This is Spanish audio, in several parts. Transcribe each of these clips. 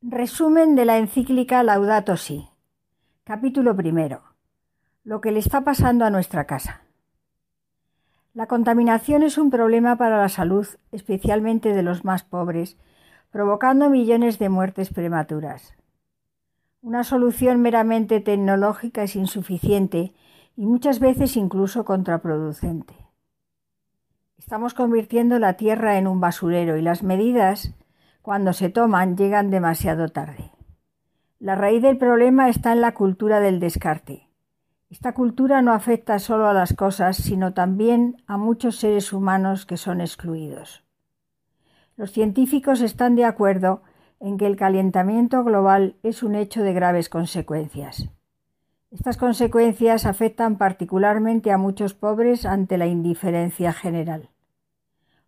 Resumen de la encíclica Laudato Si. Capítulo primero. Lo que le está pasando a nuestra casa. La contaminación es un problema para la salud, especialmente de los más pobres, provocando millones de muertes prematuras. Una solución meramente tecnológica es insuficiente y muchas veces incluso contraproducente. Estamos convirtiendo la Tierra en un basurero y las medidas cuando se toman llegan demasiado tarde. La raíz del problema está en la cultura del descarte. Esta cultura no afecta solo a las cosas, sino también a muchos seres humanos que son excluidos. Los científicos están de acuerdo en que el calentamiento global es un hecho de graves consecuencias. Estas consecuencias afectan particularmente a muchos pobres ante la indiferencia general.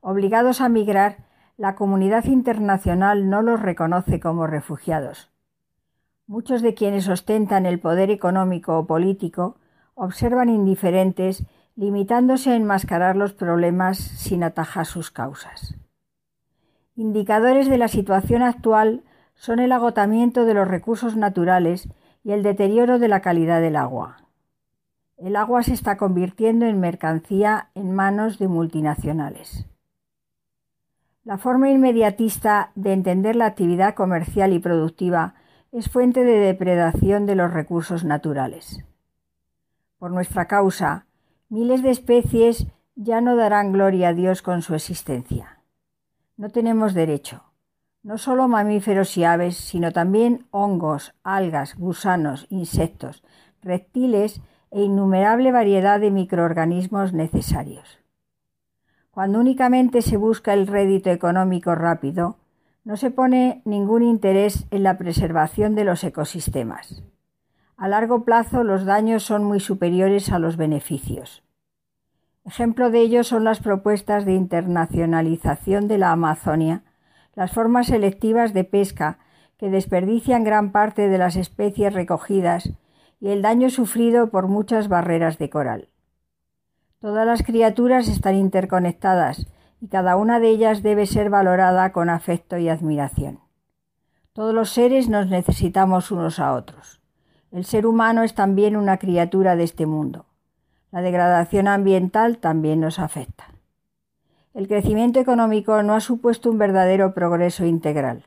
Obligados a migrar, la comunidad internacional no los reconoce como refugiados. Muchos de quienes ostentan el poder económico o político observan indiferentes, limitándose a enmascarar los problemas sin atajar sus causas. Indicadores de la situación actual son el agotamiento de los recursos naturales y el deterioro de la calidad del agua. El agua se está convirtiendo en mercancía en manos de multinacionales. La forma inmediatista de entender la actividad comercial y productiva es fuente de depredación de los recursos naturales. Por nuestra causa, miles de especies ya no darán gloria a Dios con su existencia. No tenemos derecho. No solo mamíferos y aves, sino también hongos, algas, gusanos, insectos, reptiles e innumerable variedad de microorganismos necesarios. Cuando únicamente se busca el rédito económico rápido, no se pone ningún interés en la preservación de los ecosistemas. A largo plazo los daños son muy superiores a los beneficios. Ejemplo de ello son las propuestas de internacionalización de la Amazonia, las formas selectivas de pesca que desperdician gran parte de las especies recogidas y el daño sufrido por muchas barreras de coral. Todas las criaturas están interconectadas y cada una de ellas debe ser valorada con afecto y admiración. Todos los seres nos necesitamos unos a otros. El ser humano es también una criatura de este mundo. La degradación ambiental también nos afecta. El crecimiento económico no ha supuesto un verdadero progreso integral.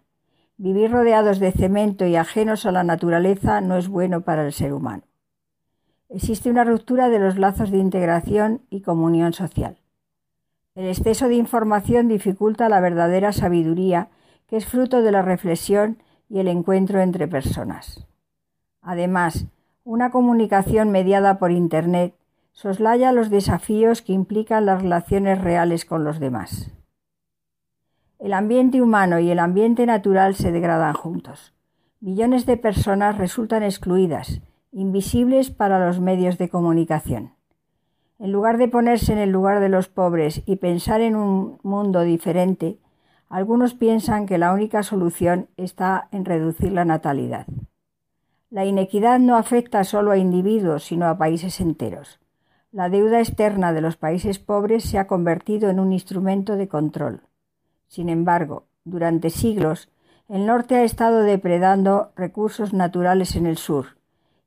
Vivir rodeados de cemento y ajenos a la naturaleza no es bueno para el ser humano existe una ruptura de los lazos de integración y comunión social. El exceso de información dificulta la verdadera sabiduría, que es fruto de la reflexión y el encuentro entre personas. Además, una comunicación mediada por Internet soslaya los desafíos que implican las relaciones reales con los demás. El ambiente humano y el ambiente natural se degradan juntos. Millones de personas resultan excluidas invisibles para los medios de comunicación. En lugar de ponerse en el lugar de los pobres y pensar en un mundo diferente, algunos piensan que la única solución está en reducir la natalidad. La inequidad no afecta solo a individuos, sino a países enteros. La deuda externa de los países pobres se ha convertido en un instrumento de control. Sin embargo, durante siglos, el norte ha estado depredando recursos naturales en el sur,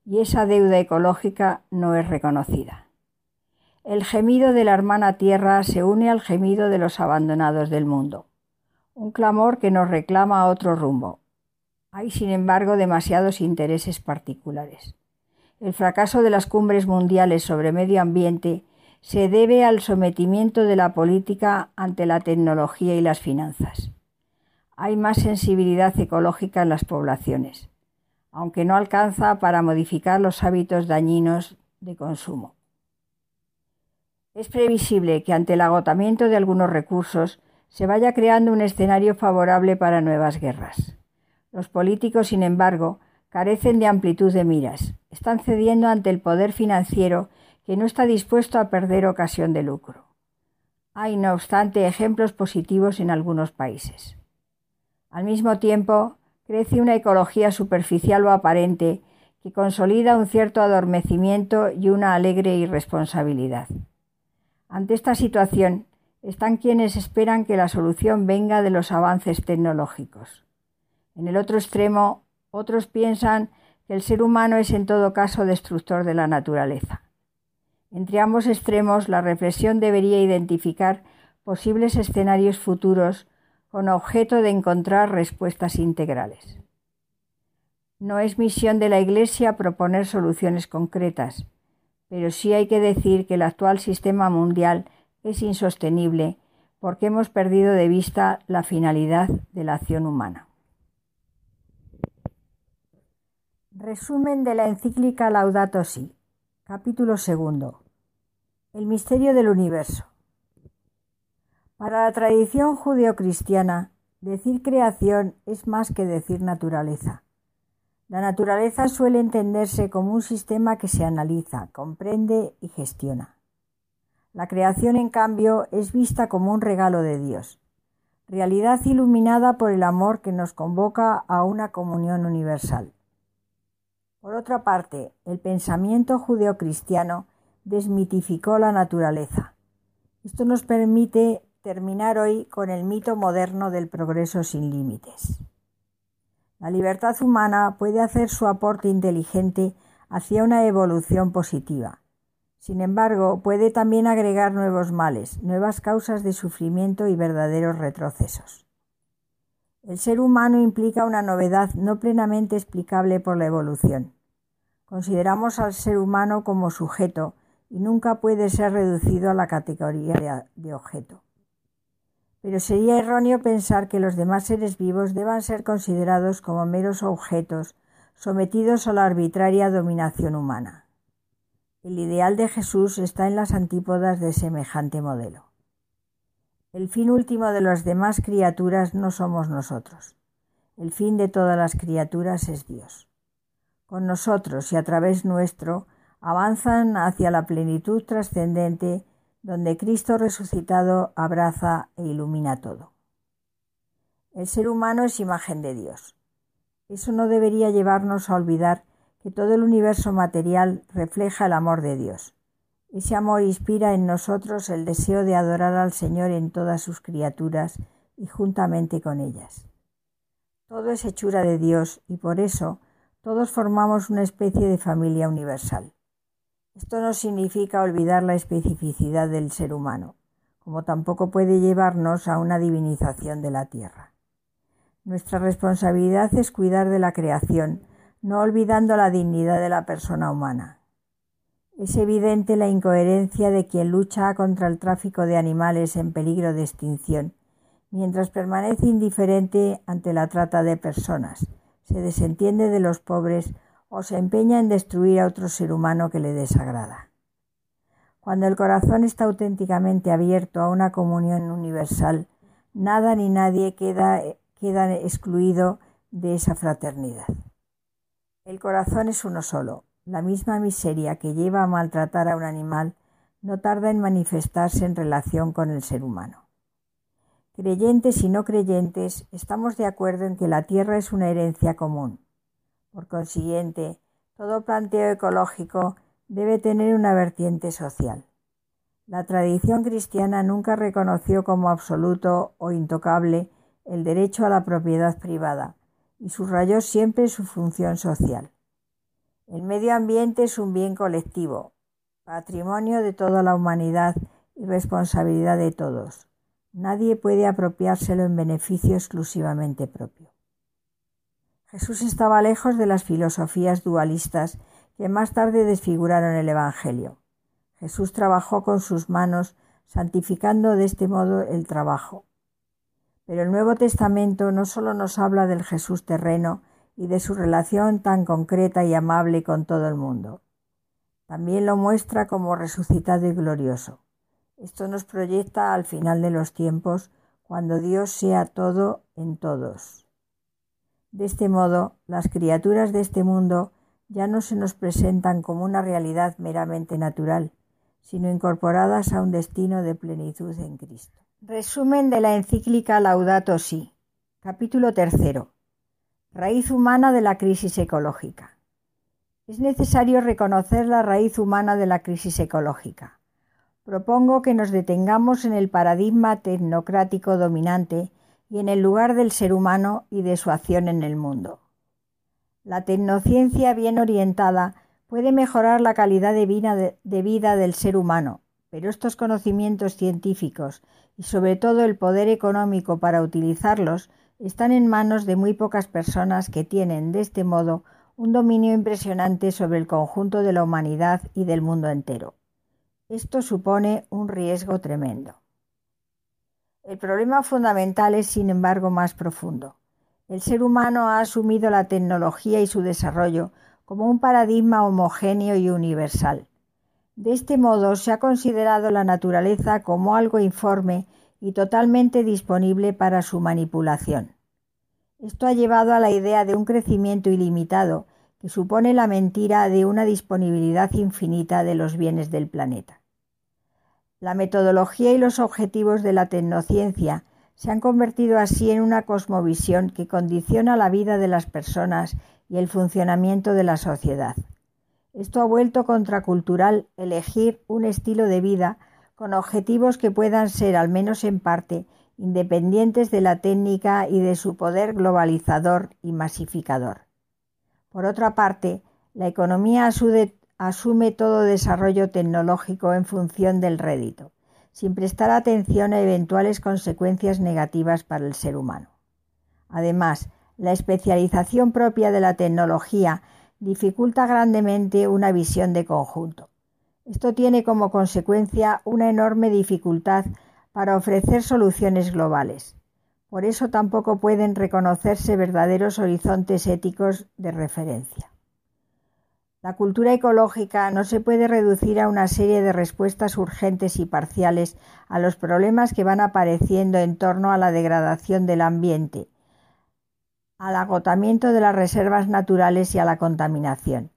y esa deuda ecológica no es reconocida. El gemido de la hermana tierra se une al gemido de los abandonados del mundo, un clamor que nos reclama otro rumbo. Hay, sin embargo, demasiados intereses particulares. El fracaso de las cumbres mundiales sobre medio ambiente se debe al sometimiento de la política ante la tecnología y las finanzas. Hay más sensibilidad ecológica en las poblaciones aunque no alcanza para modificar los hábitos dañinos de consumo. Es previsible que ante el agotamiento de algunos recursos se vaya creando un escenario favorable para nuevas guerras. Los políticos, sin embargo, carecen de amplitud de miras. Están cediendo ante el poder financiero que no está dispuesto a perder ocasión de lucro. Hay, no obstante, ejemplos positivos en algunos países. Al mismo tiempo, crece una ecología superficial o aparente que consolida un cierto adormecimiento y una alegre irresponsabilidad. Ante esta situación están quienes esperan que la solución venga de los avances tecnológicos. En el otro extremo, otros piensan que el ser humano es en todo caso destructor de la naturaleza. Entre ambos extremos, la reflexión debería identificar posibles escenarios futuros con objeto de encontrar respuestas integrales. No es misión de la Iglesia proponer soluciones concretas, pero sí hay que decir que el actual sistema mundial es insostenible porque hemos perdido de vista la finalidad de la acción humana. Resumen de la encíclica Laudato Si, capítulo segundo. El misterio del universo. Para la tradición judeocristiana, decir creación es más que decir naturaleza. La naturaleza suele entenderse como un sistema que se analiza, comprende y gestiona. La creación, en cambio, es vista como un regalo de Dios, realidad iluminada por el amor que nos convoca a una comunión universal. Por otra parte, el pensamiento judeocristiano desmitificó la naturaleza. Esto nos permite terminar hoy con el mito moderno del progreso sin límites. La libertad humana puede hacer su aporte inteligente hacia una evolución positiva. Sin embargo, puede también agregar nuevos males, nuevas causas de sufrimiento y verdaderos retrocesos. El ser humano implica una novedad no plenamente explicable por la evolución. Consideramos al ser humano como sujeto y nunca puede ser reducido a la categoría de objeto pero sería erróneo pensar que los demás seres vivos deban ser considerados como meros objetos sometidos a la arbitraria dominación humana. El ideal de Jesús está en las antípodas de semejante modelo. El fin último de las demás criaturas no somos nosotros. El fin de todas las criaturas es Dios. Con nosotros y a través nuestro avanzan hacia la plenitud trascendente donde Cristo resucitado abraza e ilumina todo. El ser humano es imagen de Dios. Eso no debería llevarnos a olvidar que todo el universo material refleja el amor de Dios. Ese amor inspira en nosotros el deseo de adorar al Señor en todas sus criaturas y juntamente con ellas. Todo es hechura de Dios y por eso todos formamos una especie de familia universal. Esto no significa olvidar la especificidad del ser humano, como tampoco puede llevarnos a una divinización de la tierra. Nuestra responsabilidad es cuidar de la creación, no olvidando la dignidad de la persona humana. Es evidente la incoherencia de quien lucha contra el tráfico de animales en peligro de extinción, mientras permanece indiferente ante la trata de personas, se desentiende de los pobres o se empeña en destruir a otro ser humano que le desagrada. Cuando el corazón está auténticamente abierto a una comunión universal, nada ni nadie queda, queda excluido de esa fraternidad. El corazón es uno solo. La misma miseria que lleva a maltratar a un animal no tarda en manifestarse en relación con el ser humano. Creyentes y no creyentes, estamos de acuerdo en que la tierra es una herencia común por consiguiente, todo planteo ecológico debe tener una vertiente social. La tradición cristiana nunca reconoció como absoluto o intocable el derecho a la propiedad privada y subrayó siempre su función social. El medio ambiente es un bien colectivo, patrimonio de toda la humanidad y responsabilidad de todos. Nadie puede apropiárselo en beneficio exclusivamente propio. Jesús estaba lejos de las filosofías dualistas que más tarde desfiguraron el Evangelio. Jesús trabajó con sus manos, santificando de este modo el trabajo. Pero el Nuevo Testamento no solo nos habla del Jesús terreno y de su relación tan concreta y amable con todo el mundo, también lo muestra como resucitado y glorioso. Esto nos proyecta al final de los tiempos, cuando Dios sea todo en todos. De este modo, las criaturas de este mundo ya no se nos presentan como una realidad meramente natural, sino incorporadas a un destino de plenitud en Cristo. Resumen de la encíclica Laudato Si, capítulo tercero. Raíz humana de la crisis ecológica. Es necesario reconocer la raíz humana de la crisis ecológica. Propongo que nos detengamos en el paradigma tecnocrático dominante y en el lugar del ser humano y de su acción en el mundo. La tecnociencia bien orientada puede mejorar la calidad de vida, del ser humano, pero estos conocimientos científicos y sobre todo el poder económico para utilizarlos están en manos de muy pocas personas que tienen, de este modo, un dominio impresionante sobre el conjunto de la humanidad y del mundo entero. Esto supone un riesgo tremendo. El problema fundamental es, sin embargo, más profundo. El ser humano ha asumido la tecnología y su desarrollo como un paradigma homogéneo y universal. De este modo se ha considerado la naturaleza como algo informe y totalmente disponible para su manipulación. Esto ha llevado a la idea de un crecimiento ilimitado que supone la mentira de una disponibilidad infinita de los bienes del planeta. La metodología y los objetivos de la tecnociencia se han convertido así en una cosmovisión que condiciona la vida de las personas y el funcionamiento de la sociedad. Esto ha vuelto contracultural elegir un estilo de vida con objetivos que puedan ser, al menos en parte, independientes de la técnica y de su poder globalizador y masificador. Por otra parte, la economía asume todo desarrollo tecnológico en función del rédito, sin prestar atención a eventuales consecuencias negativas para el ser humano. Además, la especialización propia de la tecnología dificulta grandemente una visión de conjunto. Esto tiene como consecuencia una enorme dificultad para ofrecer soluciones globales. Por eso tampoco pueden reconocerse verdaderos horizontes éticos de referencia. La cultura ecológica no se puede reducir a una serie de respuestas urgentes y parciales a los problemas que van apareciendo en torno a la degradación del ambiente, al agotamiento de las reservas naturales y a la contaminación.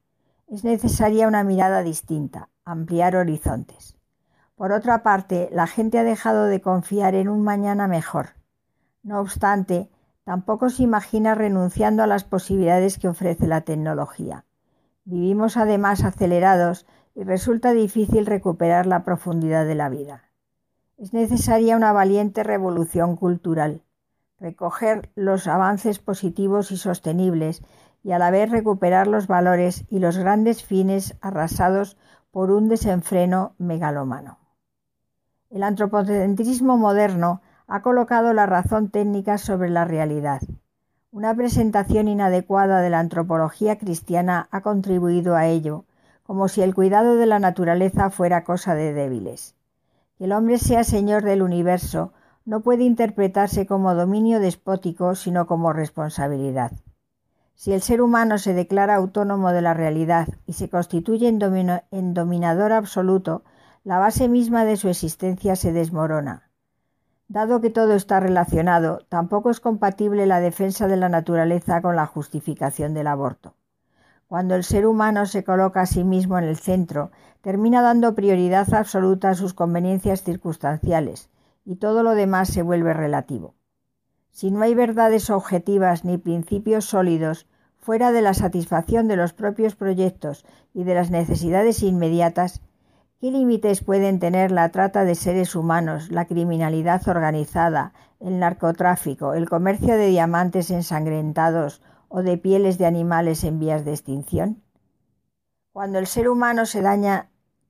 Es necesaria una mirada distinta, ampliar horizontes. Por otra parte, la gente ha dejado de confiar en un mañana mejor. No obstante, tampoco se imagina renunciando a las posibilidades que ofrece la tecnología. Vivimos además acelerados y resulta difícil recuperar la profundidad de la vida. Es necesaria una valiente revolución cultural recoger los avances positivos y sostenibles y a la vez recuperar los valores y los grandes fines arrasados por un desenfreno megalómano. El antropocentrismo moderno ha colocado la razón técnica sobre la realidad. Una presentación inadecuada de la antropología cristiana ha contribuido a ello, como si el cuidado de la naturaleza fuera cosa de débiles. Que el hombre sea señor del universo no puede interpretarse como dominio despótico, sino como responsabilidad. Si el ser humano se declara autónomo de la realidad y se constituye en, dominador absoluto, la base misma de su existencia se desmorona. Dado que todo está relacionado, tampoco es compatible la defensa de la naturaleza con la justificación del aborto. Cuando el ser humano se coloca a sí mismo en el centro, termina dando prioridad absoluta a sus conveniencias circunstanciales, y todo lo demás se vuelve relativo. Si no hay verdades objetivas ni principios sólidos fuera de la satisfacción de los propios proyectos y de las necesidades inmediatas, ¿qué límites pueden tener la trata de seres humanos, la criminalidad organizada, el narcotráfico, el comercio de diamantes ensangrentados o de pieles de animales en vías de extinción? Cuando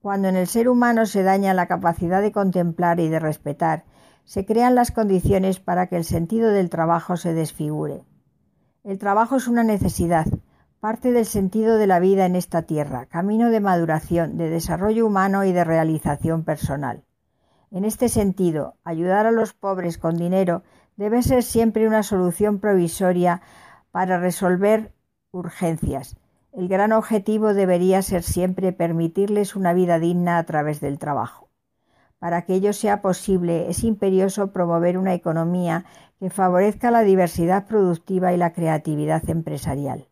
cuando en el ser humano se daña la capacidad de contemplar y de respetar, se crean las condiciones para que el sentido del trabajo se desfigure. El trabajo es una necesidad, parte del sentido de la vida en esta tierra, camino de maduración, de desarrollo humano y de realización personal. En este sentido, ayudar a los pobres con dinero debe ser siempre una solución provisoria para resolver urgencias, el gran objetivo debería ser siempre permitirles una vida digna a través del trabajo. Para que ello sea posible, es imperioso promover una economía que favorezca la diversidad productiva y la creatividad empresarial.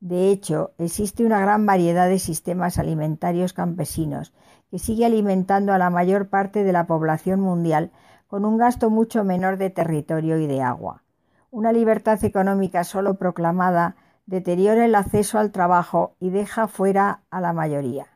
De hecho, existe una gran variedad de sistemas alimentarios campesinos que sigue alimentando a la mayor parte de la población mundial con un gasto mucho menor de territorio y de agua. Una libertad económica solo proclamada deteriora el acceso al trabajo y deja fuera a la mayoría.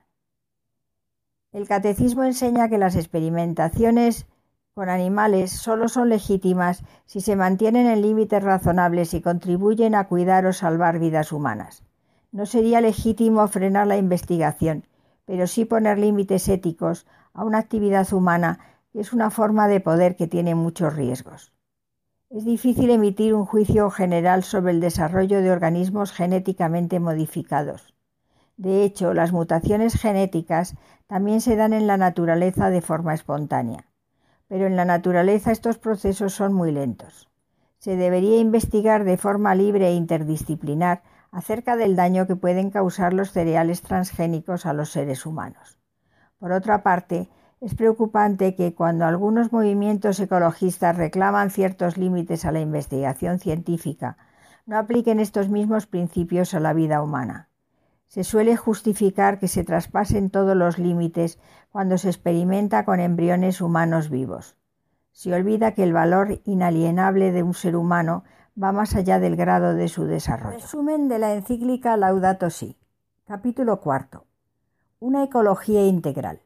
El catecismo enseña que las experimentaciones con animales solo son legítimas si se mantienen en límites razonables y contribuyen a cuidar o salvar vidas humanas. No sería legítimo frenar la investigación, pero sí poner límites éticos a una actividad humana que es una forma de poder que tiene muchos riesgos. Es difícil emitir un juicio general sobre el desarrollo de organismos genéticamente modificados. De hecho, las mutaciones genéticas también se dan en la naturaleza de forma espontánea pero en la naturaleza estos procesos son muy lentos. Se debería investigar de forma libre e interdisciplinar acerca del daño que pueden causar los cereales transgénicos a los seres humanos. Por otra parte, es preocupante que cuando algunos movimientos ecologistas reclaman ciertos límites a la investigación científica, no apliquen estos mismos principios a la vida humana. Se suele justificar que se traspasen todos los límites cuando se experimenta con embriones humanos vivos. Se olvida que el valor inalienable de un ser humano va más allá del grado de su desarrollo. Resumen de la encíclica Laudato Si. Capítulo cuarto. Una ecología integral.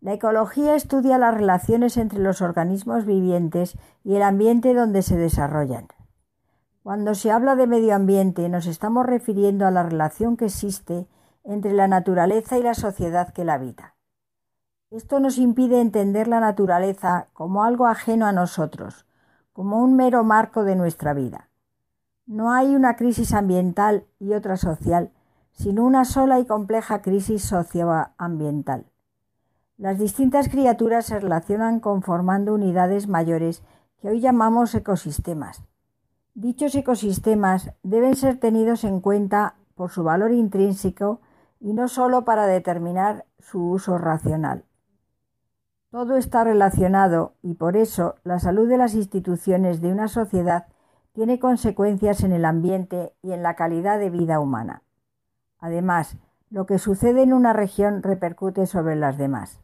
La ecología estudia las relaciones entre los organismos vivientes y el ambiente donde se desarrollan. Cuando se habla de medio ambiente nos estamos refiriendo a la relación que existe entre la naturaleza y la sociedad que la habita. Esto nos impide entender la naturaleza como algo ajeno a nosotros, como un mero marco de nuestra vida. No hay una crisis ambiental y otra social, sino una sola y compleja crisis socioambiental. Las distintas criaturas se relacionan conformando unidades mayores que hoy llamamos ecosistemas. Dichos ecosistemas deben ser tenidos en cuenta por su valor intrínseco y no sólo para determinar su uso racional. Todo está relacionado y por eso la salud de las instituciones de una sociedad tiene consecuencias en el ambiente y en la calidad de vida humana. Además, lo que sucede en una región repercute sobre las demás.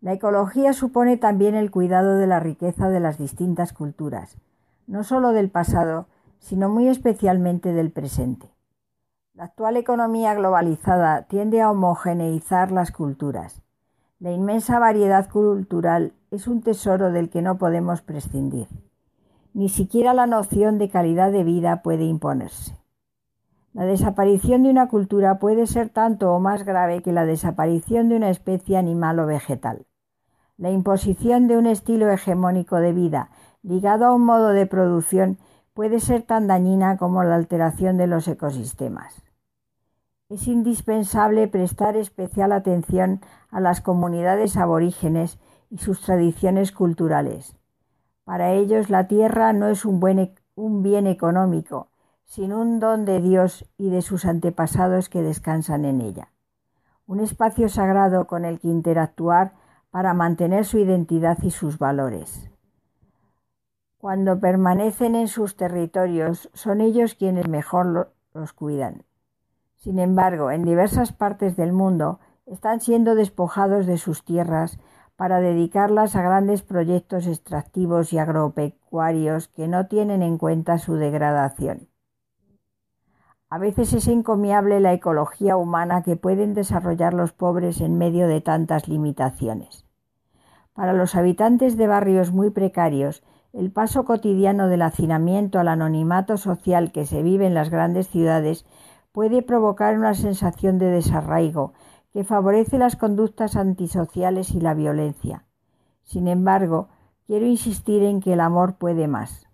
La ecología supone también el cuidado de la riqueza de las distintas culturas, no solo del pasado, sino muy especialmente del presente. La actual economía globalizada tiende a homogeneizar las culturas. La inmensa variedad cultural es un tesoro del que no podemos prescindir. Ni siquiera la noción de calidad de vida puede imponerse. La desaparición de una cultura puede ser tanto o más grave que la desaparición de una especie animal o vegetal. La imposición de un estilo hegemónico de vida ligado a un modo de producción puede ser tan dañina como la alteración de los ecosistemas. Es indispensable prestar especial atención a las comunidades aborígenes y sus tradiciones culturales. Para ellos la tierra no es un, e, un bien económico, sino un don de Dios y de sus antepasados que descansan en ella. Un espacio sagrado con el que interactuar para mantener su identidad y sus valores. Cuando permanecen en sus territorios, son ellos quienes mejor los cuidan. Sin embargo, en diversas partes del mundo están siendo despojados de sus tierras para dedicarlas a grandes proyectos extractivos y agropecuarios que no tienen en cuenta su degradación. A veces es encomiable la ecología humana que pueden desarrollar los pobres en medio de tantas limitaciones. Para los habitantes de barrios muy precarios, el paso cotidiano del hacinamiento al anonimato social que se vive en las grandes ciudades puede provocar una sensación de desarraigo que favorece las conductas antisociales y la violencia. Sin embargo, quiero insistir en que el amor puede más.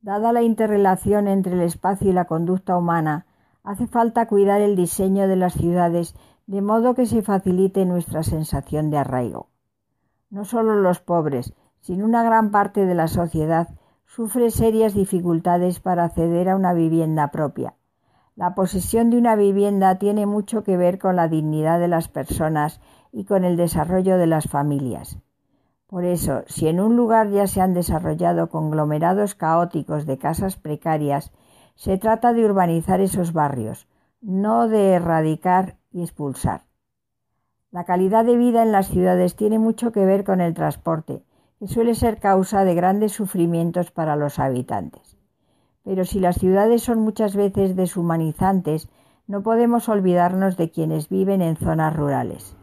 Dada la interrelación entre el espacio y la conducta humana, hace falta cuidar el diseño de las ciudades de modo que se facilite nuestra sensación de arraigo. No solo los pobres, sin una gran parte de la sociedad sufre serias dificultades para acceder a una vivienda propia. La posesión de una vivienda tiene mucho que ver con la dignidad de las personas y con el desarrollo de las familias. Por eso, si en un lugar ya se han desarrollado conglomerados caóticos de casas precarias, se trata de urbanizar esos barrios, no de erradicar y expulsar. La calidad de vida en las ciudades tiene mucho que ver con el transporte, que suele ser causa de grandes sufrimientos para los habitantes. Pero si las ciudades son muchas veces deshumanizantes, no podemos olvidarnos de quienes viven en zonas rurales.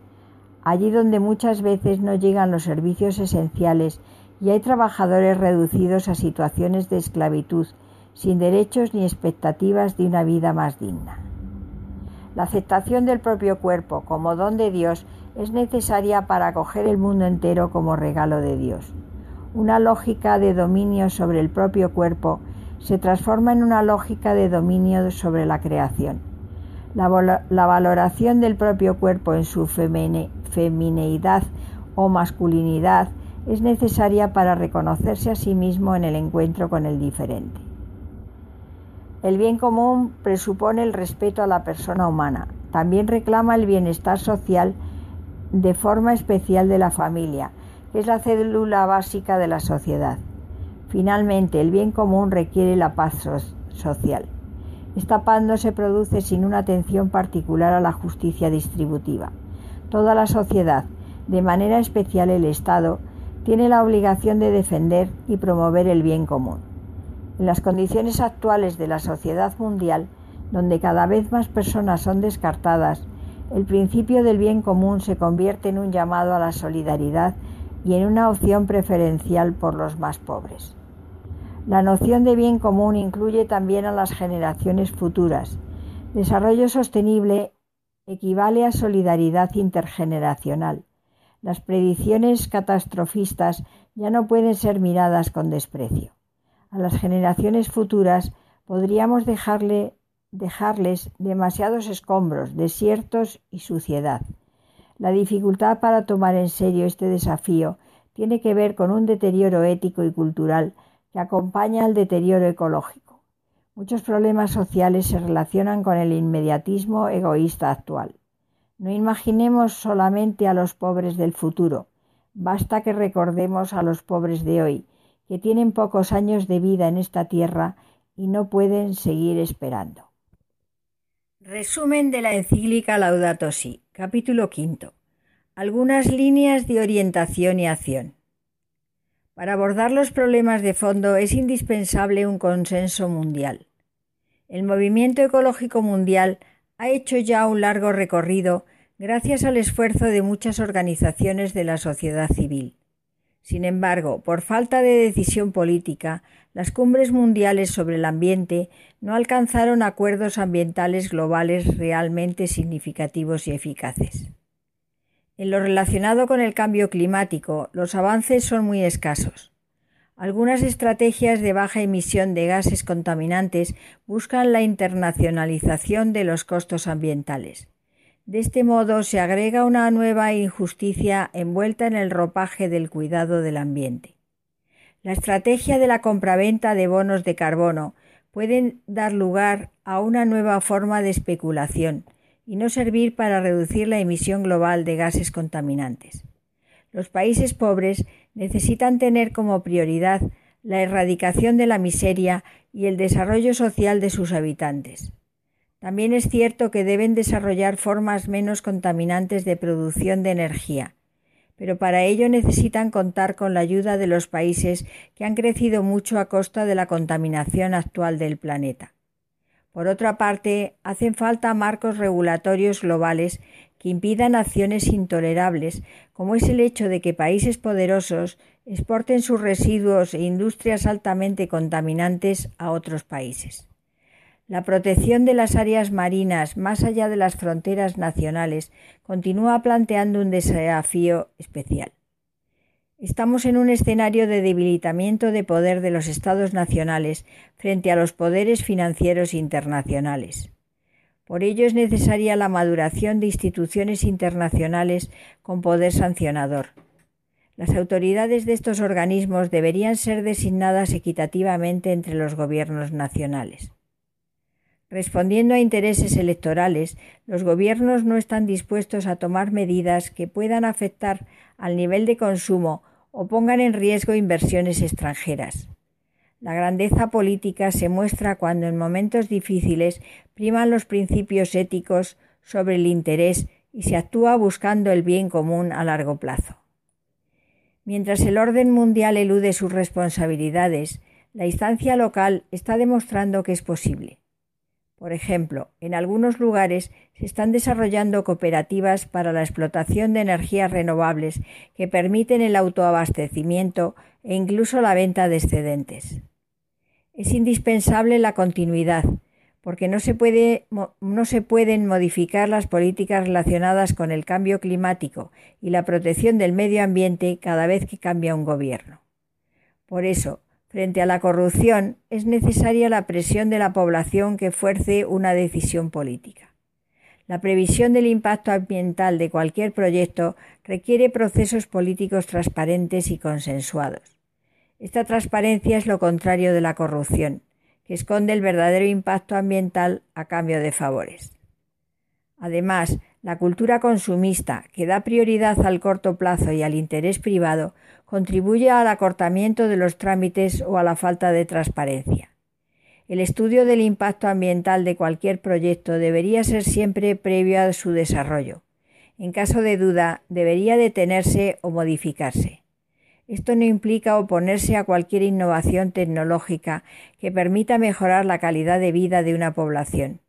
allí donde muchas veces no llegan los servicios esenciales y hay trabajadores reducidos a situaciones de esclavitud, sin derechos ni expectativas de una vida más digna. La aceptación del propio cuerpo como don de Dios es necesaria para acoger el mundo entero como regalo de Dios. Una lógica de dominio sobre el propio cuerpo se transforma en una lógica de dominio sobre la creación. La, valoración del propio cuerpo en su femineidad o masculinidad es necesaria para reconocerse a sí mismo en el encuentro con el diferente. El bien común presupone el respeto a la persona humana. También reclama el bienestar social de forma especial de la familia, que es la célula básica de la sociedad. Finalmente, el bien común requiere la paz social. Esta paz no se produce sin una atención particular a la justicia distributiva. Toda la sociedad, de manera especial el Estado, tiene la obligación de defender y promover el bien común. En las condiciones actuales de la sociedad mundial, donde cada vez más personas son descartadas, el principio del bien común se convierte en un llamado a la solidaridad y en una opción preferencial por los más pobres. La noción de bien común incluye también a las generaciones futuras. Desarrollo sostenible equivale a solidaridad intergeneracional. Las predicciones catastrofistas ya no pueden ser miradas con desprecio a las generaciones futuras podríamos dejarle, dejarles demasiados escombros, desiertos y suciedad. La dificultad para tomar en serio este desafío tiene que ver con un deterioro ético y cultural que acompaña al deterioro ecológico. Muchos problemas sociales se relacionan con el inmediatismo egoísta actual. No imaginemos solamente a los pobres del futuro, basta que recordemos a los pobres de hoy, que tienen pocos años de vida en esta tierra y no pueden seguir esperando. Resumen de la encíclica Laudato Si, capítulo quinto. Algunas líneas de orientación y acción. Para abordar los problemas de fondo es indispensable un consenso mundial. El movimiento ecológico mundial ha hecho ya un largo recorrido gracias al esfuerzo de muchas organizaciones de la sociedad civil. Sin embargo, por falta de decisión política, las cumbres mundiales sobre el ambiente no alcanzaron acuerdos ambientales globales realmente significativos y eficaces. En lo relacionado con el cambio climático, los avances son muy escasos. Algunas estrategias de baja emisión de gases contaminantes buscan la internacionalización de los costos ambientales. De este modo se agrega una nueva injusticia envuelta en el ropaje del cuidado del ambiente. La estrategia de la compraventa de bonos de carbono puede dar lugar a una nueva forma de especulación y no servir para reducir la emisión global de gases contaminantes. Los países pobres necesitan tener como prioridad la erradicación de la miseria y el desarrollo social de sus habitantes. También es cierto que deben desarrollar formas menos contaminantes de producción de energía, pero para ello necesitan contar con la ayuda de los países que han crecido mucho a costa de la contaminación actual del planeta. Por otra parte, hacen falta marcos regulatorios globales que impidan acciones intolerables, como es el hecho de que países poderosos exporten sus residuos e industrias altamente contaminantes a otros países. La protección de las áreas marinas más allá de las fronteras nacionales continúa planteando un desafío especial. Estamos en un escenario de debilitamiento de poder de los estados nacionales frente a los poderes financieros internacionales. Por ello es necesaria la maduración de instituciones internacionales con poder sancionador. Las autoridades de estos organismos deberían ser designadas equitativamente entre los gobiernos nacionales. Respondiendo a intereses electorales, los gobiernos no están dispuestos a tomar medidas que puedan afectar al nivel de consumo o pongan en riesgo inversiones extranjeras. La grandeza política se muestra cuando en momentos difíciles priman los principios éticos sobre el interés y se actúa buscando el bien común a largo plazo. Mientras el orden mundial elude sus responsabilidades, la instancia local está demostrando que es posible. Por ejemplo, en algunos lugares se están desarrollando cooperativas para la explotación de energías renovables que permiten el autoabastecimiento e incluso la venta de excedentes. Es indispensable la continuidad, porque no se, pueden modificar las políticas relacionadas con el cambio climático y la protección del medio ambiente cada vez que cambia un gobierno. Por eso, frente a la corrupción, es necesaria la presión de la población que fuerce una decisión política. La previsión del impacto ambiental de cualquier proyecto requiere procesos políticos transparentes y consensuados. Esta transparencia es lo contrario de la corrupción que esconde el verdadero impacto ambiental a cambio de favores. Además, la cultura consumista, que da prioridad al corto plazo y al interés privado, contribuye al acortamiento de los trámites o a la falta de transparencia. El estudio del impacto ambiental de cualquier proyecto debería ser siempre previo a su desarrollo. En caso de duda, debería detenerse o modificarse. Esto no implica oponerse a cualquier innovación tecnológica que permita mejorar la calidad de vida de una población,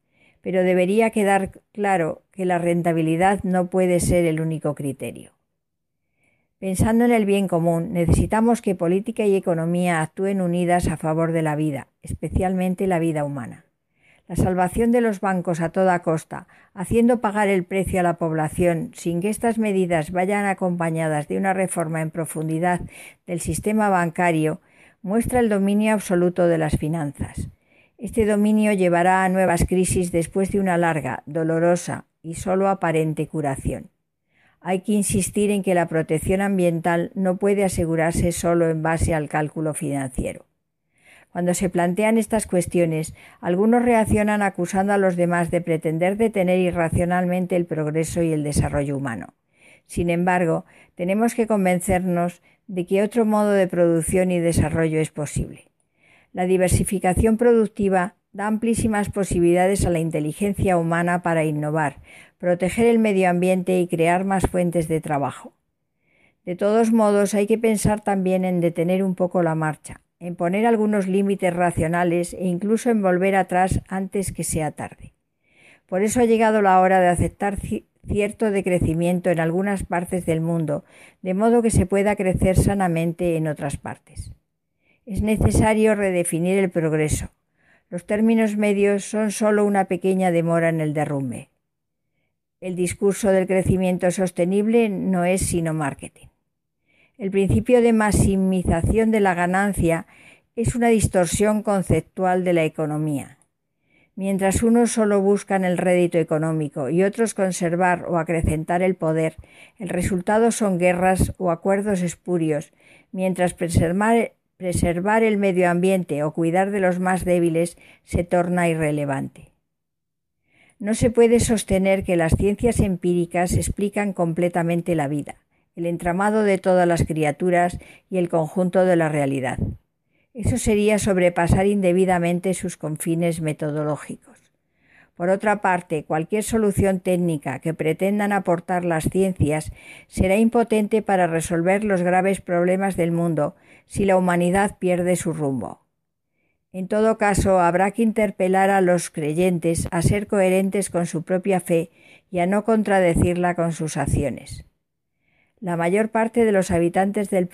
pero debería quedar claro que la rentabilidad no puede ser el único criterio. Pensando en el bien común, necesitamos que política y economía actúen unidas a favor de la vida, especialmente la vida humana la salvación de los bancos a toda costa, haciendo pagar el precio a la población sin que estas medidas vayan acompañadas de una reforma en profundidad del sistema bancario, muestra el dominio absoluto de las finanzas. Este dominio llevará a nuevas crisis después de una larga, dolorosa y solo aparente curación. Hay que insistir en que la protección ambiental no puede asegurarse solo en base al cálculo financiero. Cuando se plantean estas cuestiones, algunos reaccionan acusando a los demás de pretender detener irracionalmente el progreso y el desarrollo humano. Sin embargo, tenemos que convencernos de que otro modo de producción y desarrollo es posible. La diversificación productiva da amplísimas posibilidades a la inteligencia humana para innovar, proteger el medio ambiente y crear más fuentes de trabajo. De todos modos, hay que pensar también en detener un poco la marcha, en poner algunos límites racionales e incluso en volver atrás antes que sea tarde. Por eso ha llegado la hora de aceptar cierto decrecimiento en algunas partes del mundo, de modo que se pueda crecer sanamente en otras partes. Es necesario redefinir el progreso. Los términos medios son solo una pequeña demora en el derrumbe. El discurso del crecimiento sostenible no es sino marketing. El principio de maximización de la ganancia es una distorsión conceptual de la economía. Mientras unos solo buscan el rédito económico y otros conservar o acrecentar el poder, el resultado son guerras o acuerdos espurios, mientras preservar, preservar el medio ambiente o cuidar de los más débiles se torna irrelevante. No se puede sostener que las ciencias empíricas explican completamente la vida el entramado de todas las criaturas y el conjunto de la realidad. Eso sería sobrepasar indebidamente sus confines metodológicos. Por otra parte, cualquier solución técnica que pretendan aportar las ciencias será impotente para resolver los graves problemas del mundo si la humanidad pierde su rumbo. En todo caso, habrá que interpelar a los creyentes a ser coherentes con su propia fe y a no contradecirla con sus acciones. La mayor parte de los habitantes del,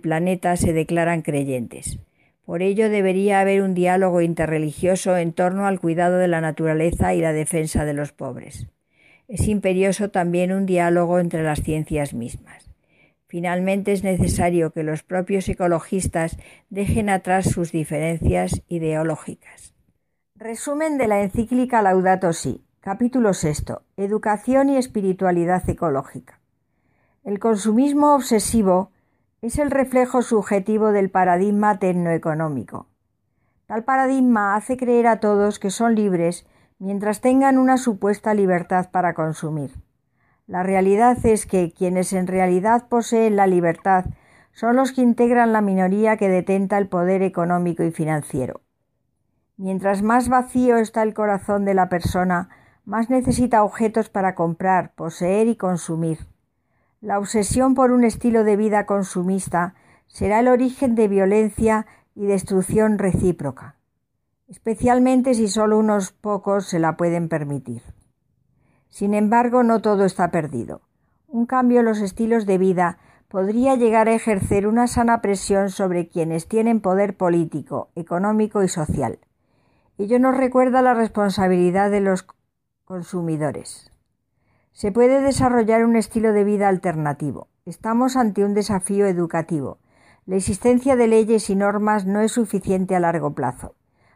planeta se declaran creyentes. Por ello debería haber un diálogo interreligioso en torno al cuidado de la naturaleza y la defensa de los pobres. Es imperioso también un diálogo entre las ciencias mismas. Finalmente es necesario que los propios ecologistas dejen atrás sus diferencias ideológicas. Resumen de la encíclica Laudato Si, capítulo sexto. Educación y espiritualidad ecológica. El consumismo obsesivo es el reflejo subjetivo del paradigma tecnoeconómico. Tal paradigma hace creer a todos que son libres mientras tengan una supuesta libertad para consumir. La realidad es que quienes en realidad poseen la libertad son los que integran la minoría que detenta el poder económico y financiero. Mientras más vacío está el corazón de la persona, más necesita objetos para comprar, poseer y consumir. La obsesión por un estilo de vida consumista será el origen de violencia y destrucción recíproca. especialmente si solo unos pocos se la pueden permitir. Sin embargo, no todo está perdido. Un cambio en los estilos de vida podría llegar a ejercer una sana presión sobre quienes tienen poder político, económico y social. Ello nos recuerda la responsabilidad de los consumidores. Se puede desarrollar un estilo de vida alternativo. Estamos ante un desafío educativo. La existencia de leyes y normas no es suficiente a largo plazo.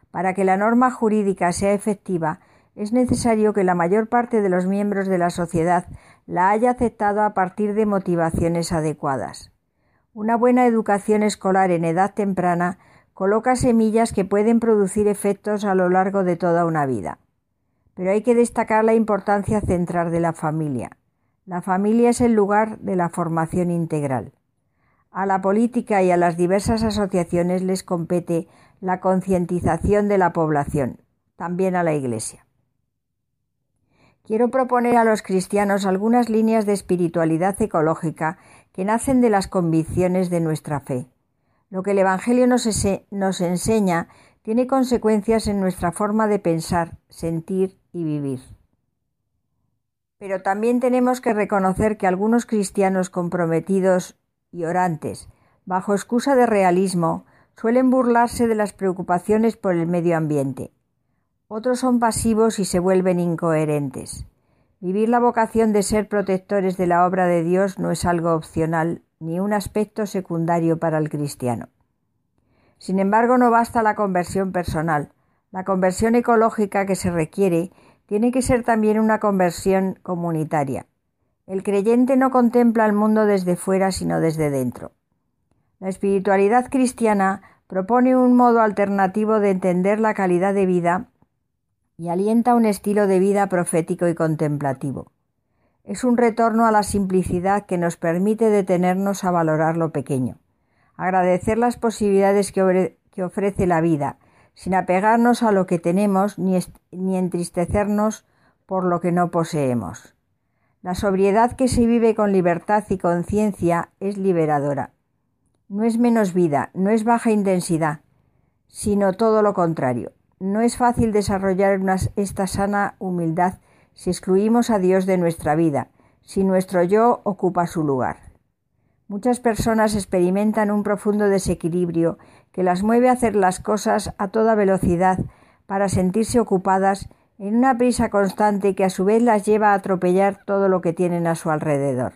Para que la norma jurídica sea efectiva, es necesario que la mayor parte de los miembros de la sociedad la haya aceptado a partir de motivaciones adecuadas. Una buena educación escolar en edad temprana coloca semillas que pueden producir efectos a lo largo de toda una vida. Pero hay que destacar la importancia central de la familia. La familia es el lugar de la formación integral. A la política y a las diversas asociaciones les compete la concientización de la población, también a la Iglesia. Quiero proponer a los cristianos algunas líneas de espiritualidad ecológica que nacen de las convicciones de nuestra fe. Lo que el Evangelio nos, nos, enseña tiene consecuencias en nuestra forma de pensar, sentir vivir. Pero también tenemos que reconocer que algunos cristianos comprometidos y orantes, bajo excusa de realismo, suelen burlarse de las preocupaciones por el medio ambiente. Otros son pasivos y se vuelven incoherentes. Vivir la vocación de ser protectores de la obra de Dios no es algo opcional ni un aspecto secundario para el cristiano. Sin embargo, no basta la conversión personal. La conversión ecológica que se requiere tiene que ser también una conversión comunitaria. El creyente no contempla el mundo desde fuera, sino desde dentro. La espiritualidad cristiana propone un modo alternativo de entender la calidad de vida y alienta un estilo de vida profético y contemplativo. Es un retorno a la simplicidad que nos permite detenernos a valorar lo pequeño, agradecer las posibilidades que, ofrece la vida, sin apegarnos a lo que tenemos ni, ni entristecernos por lo que no poseemos. La sobriedad que se vive con libertad y conciencia es liberadora. No es menos vida, no es baja intensidad, sino todo lo contrario. No es fácil desarrollar esta sana humildad si excluimos a Dios de nuestra vida, si nuestro yo ocupa su lugar. Muchas personas experimentan un profundo desequilibrio que las mueve a hacer las cosas a toda velocidad para sentirse ocupadas en una prisa constante que a su vez las lleva a atropellar todo lo que tienen a su alrededor.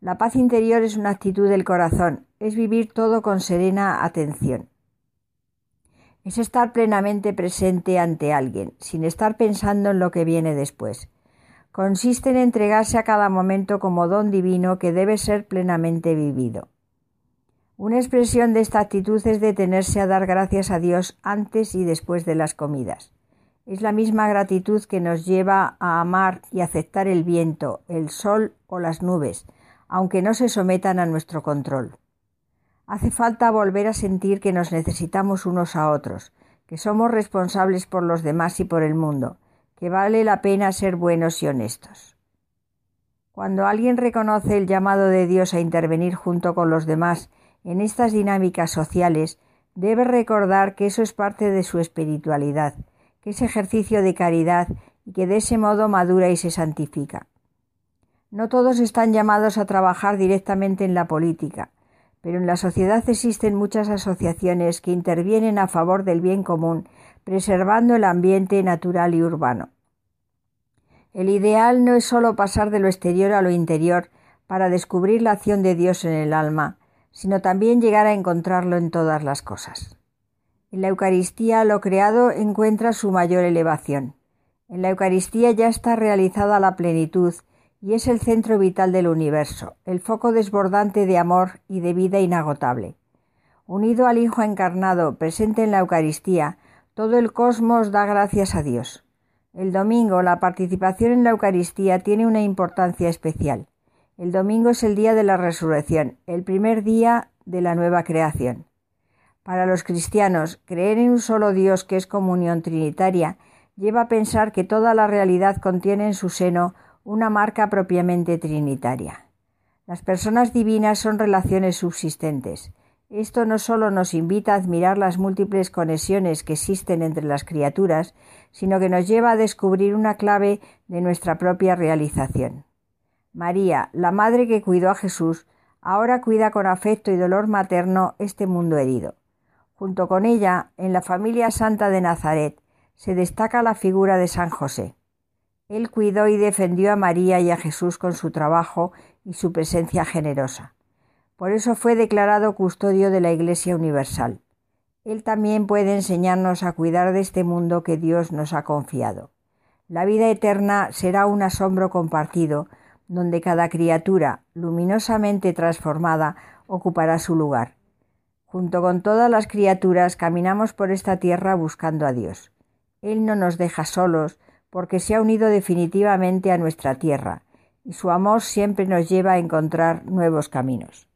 La paz interior es una actitud del corazón, es vivir todo con serena atención es estar plenamente presente ante alguien, sin estar pensando en lo que viene después. Consiste en entregarse a cada momento como don divino que debe ser plenamente vivido. Una expresión de esta actitud es detenerse a dar gracias a Dios antes y después de las comidas. Es la misma gratitud que nos lleva a amar y aceptar el viento, el sol o las nubes, aunque no se sometan a nuestro control. Hace falta volver a sentir que nos necesitamos unos a otros, que somos responsables por los demás y por el mundo, que vale la pena ser buenos y honestos. Cuando alguien reconoce el llamado de Dios a intervenir junto con los demás en estas dinámicas sociales, debe recordar que eso es parte de su espiritualidad, que es ejercicio de caridad y que de ese modo madura y se santifica. No todos están llamados a trabajar directamente en la política, pero en la sociedad existen muchas asociaciones que intervienen a favor del bien común, preservando el ambiente natural y urbano. El ideal no es sólo pasar de lo exterior a lo interior para descubrir la acción de Dios en el alma, sino también llegar a encontrarlo en todas las cosas. En la Eucaristía lo creado encuentra su mayor elevación. En la Eucaristía ya está realizada la plenitud y es el centro vital del universo, el foco desbordante de amor y de vida inagotable. Unido al Hijo encarnado, presente en la Eucaristía, todo el cosmos da gracias a Dios. El domingo, la participación en la Eucaristía tiene una importancia especial. El domingo es el día de la resurrección, el primer día de la nueva creación. Para los cristianos, creer en un solo Dios que es comunión trinitaria lleva a pensar que toda la realidad contiene en su seno una marca propiamente trinitaria. Las personas divinas son relaciones subsistentes. Esto no solo nos invita a admirar las múltiples conexiones que existen entre las criaturas, sino que nos lleva a descubrir una clave de nuestra propia realización. María, la madre que cuidó a Jesús, ahora cuida con afecto y dolor materno este mundo herido. Junto con ella, en la familia santa de Nazaret, se destaca la figura de San José. Él cuidó y defendió a María y a Jesús con su trabajo y su presencia generosa. Por eso fue declarado custodio de la Iglesia Universal. Él también puede enseñarnos a cuidar de este mundo que Dios nos ha confiado. La vida eterna será un asombro compartido, donde cada criatura, luminosamente transformada, ocupará su lugar. Junto con todas las criaturas caminamos por esta tierra buscando a Dios. Él no nos deja solos porque se ha unido definitivamente a nuestra tierra, y su amor siempre nos lleva a encontrar nuevos caminos.